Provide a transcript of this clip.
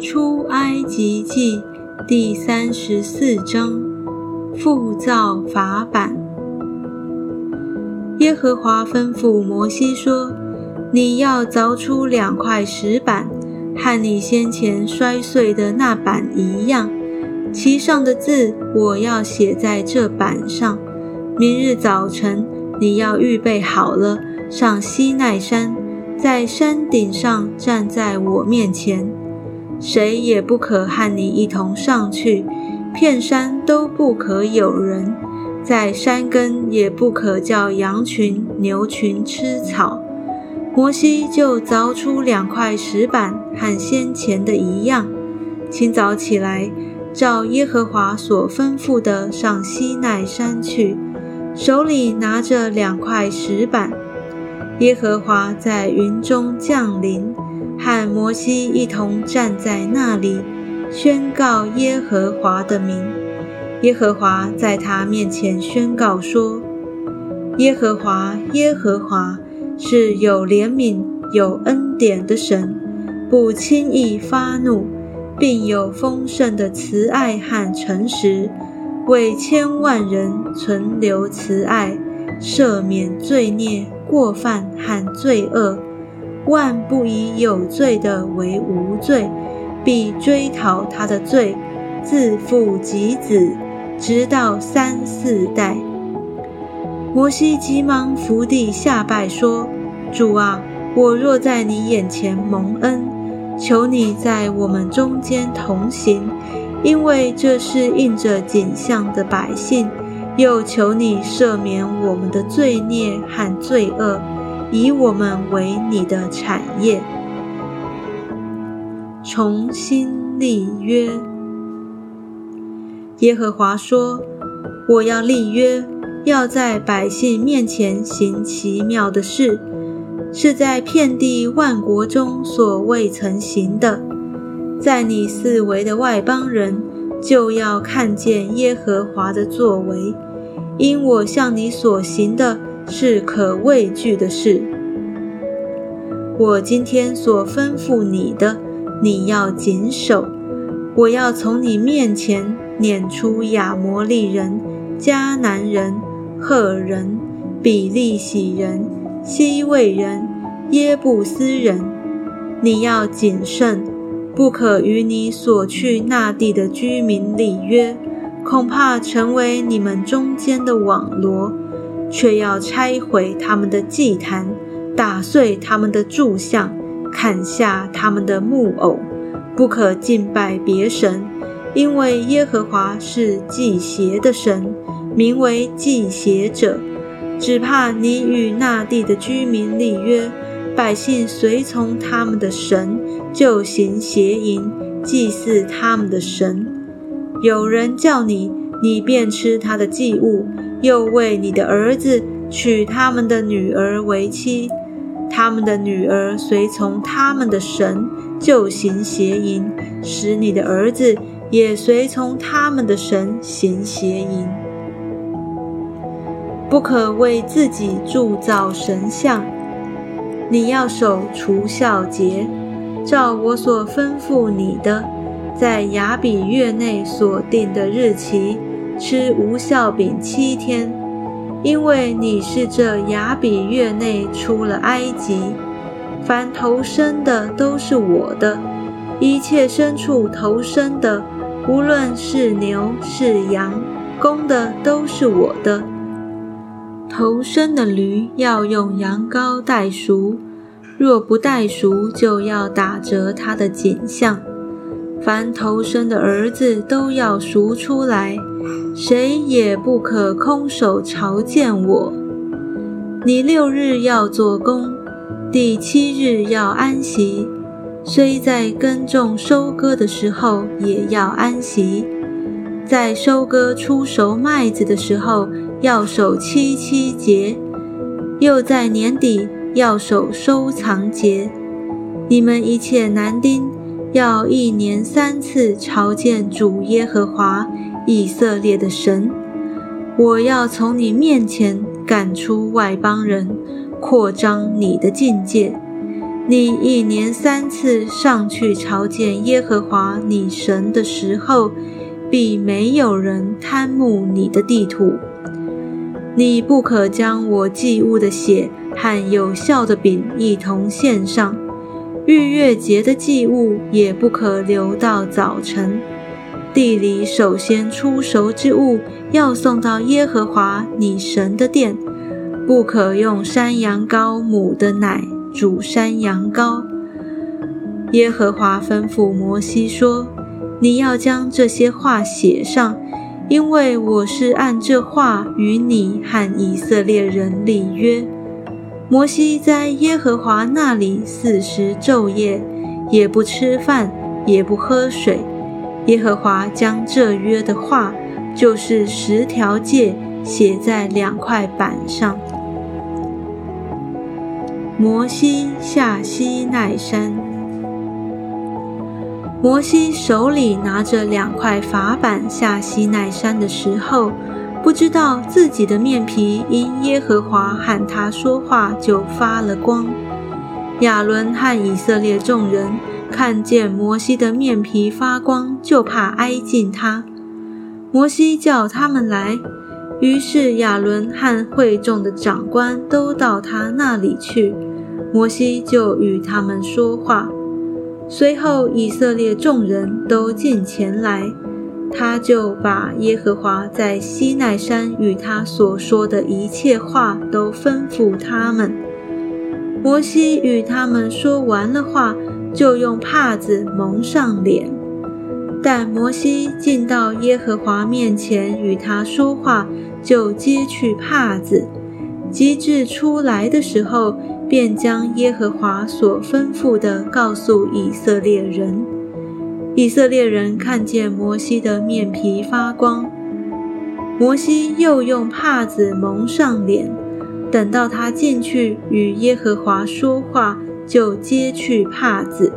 出埃及记第三十四章，复造法版。耶和华吩咐摩西说：“你要凿出两块石板，和你先前摔碎的那板一样，其上的字我要写在这板上。明日早晨你要预备好了，上西奈山，在山顶上站在我面前。”谁也不可和你一同上去，片山都不可有人，在山根也不可叫羊群、牛群吃草。摩西就凿出两块石板，和先前的一样。清早起来，照耶和华所吩咐的上西奈山去，手里拿着两块石板。耶和华在云中降临。和摩西一同站在那里，宣告耶和华的名。耶和华在他面前宣告说：“耶和华，耶和华是有怜悯、有恩典的神，不轻易发怒，并有丰盛的慈爱和诚实，为千万人存留慈爱，赦免罪孽、过犯和罪恶。”万不以有罪的为无罪，必追讨他的罪，自父及子，直到三四代。摩西急忙伏地下拜说：“主啊，我若在你眼前蒙恩，求你在我们中间同行，因为这是应着景象的百姓。又求你赦免我们的罪孽和罪恶。”以我们为你的产业，重新立约。耶和华说：“我要立约，要在百姓面前行奇妙的事，是在遍地万国中所未曾行的。在你四围的外邦人，就要看见耶和华的作为，因我向你所行的。”是可畏惧的事。我今天所吩咐你的，你要谨守。我要从你面前撵出亚摩利人、迦南人、赫人、比利洗人、西魏人、耶布斯人。你要谨慎，不可与你所去那地的居民立约，恐怕成为你们中间的网罗。却要拆毁他们的祭坛，打碎他们的柱像，砍下他们的木偶，不可敬拜别神，因为耶和华是祭邪的神，名为祭邪者。只怕你与那地的居民立约，百姓随从他们的神，就行邪淫，祭祀他们的神。有人叫你，你便吃他的祭物。又为你的儿子娶他们的女儿为妻，他们的女儿随从他们的神，就行邪淫，使你的儿子也随从他们的神行邪淫。不可为自己铸造神像。你要守除孝节，照我所吩咐你的，在雅比月内所定的日期。吃无效饼七天，因为你是这雅比月内出了埃及。凡投生的都是我的，一切牲畜投生的，无论是牛是羊，公的都是我的。投生的驴要用羊羔代赎，若不代赎，就要打折它的景象。凡投生的儿子都要赎出来。谁也不可空手朝见我。你六日要做工，第七日要安息。虽在耕种收割的时候也要安息，在收割出熟麦子的时候要守七七节，又在年底要守收藏节。你们一切男丁要一年三次朝见主耶和华。以色列的神，我要从你面前赶出外邦人，扩张你的境界。你一年三次上去朝见耶和华你神的时候，必没有人贪慕你的地土。你不可将我祭物的血和有效的饼一同献上，逾越节的祭物也不可留到早晨。地里首先出熟之物要送到耶和华你神的殿，不可用山羊羔母的奶煮山羊羔。耶和华吩咐摩西说：“你要将这些话写上，因为我是按这话与你和以色列人立约。”摩西在耶和华那里四十昼夜，也不吃饭，也不喝水。耶和华将这约的话，就是十条诫，写在两块板上。摩西下西奈山，摩西手里拿着两块法板下西奈山的时候，不知道自己的面皮因耶和华喊他说话就发了光。亚伦和以色列众人。看见摩西的面皮发光，就怕挨近他。摩西叫他们来，于是亚伦和会众的长官都到他那里去。摩西就与他们说话。随后以色列众人都进前来，他就把耶和华在西奈山与他所说的一切话都吩咐他们。摩西与他们说完了话。就用帕子蒙上脸，但摩西进到耶和华面前与他说话，就揭去帕子。及至出来的时候，便将耶和华所吩咐的告诉以色列人。以色列人看见摩西的面皮发光，摩西又用帕子蒙上脸，等到他进去与耶和华说话。就揭去帕子。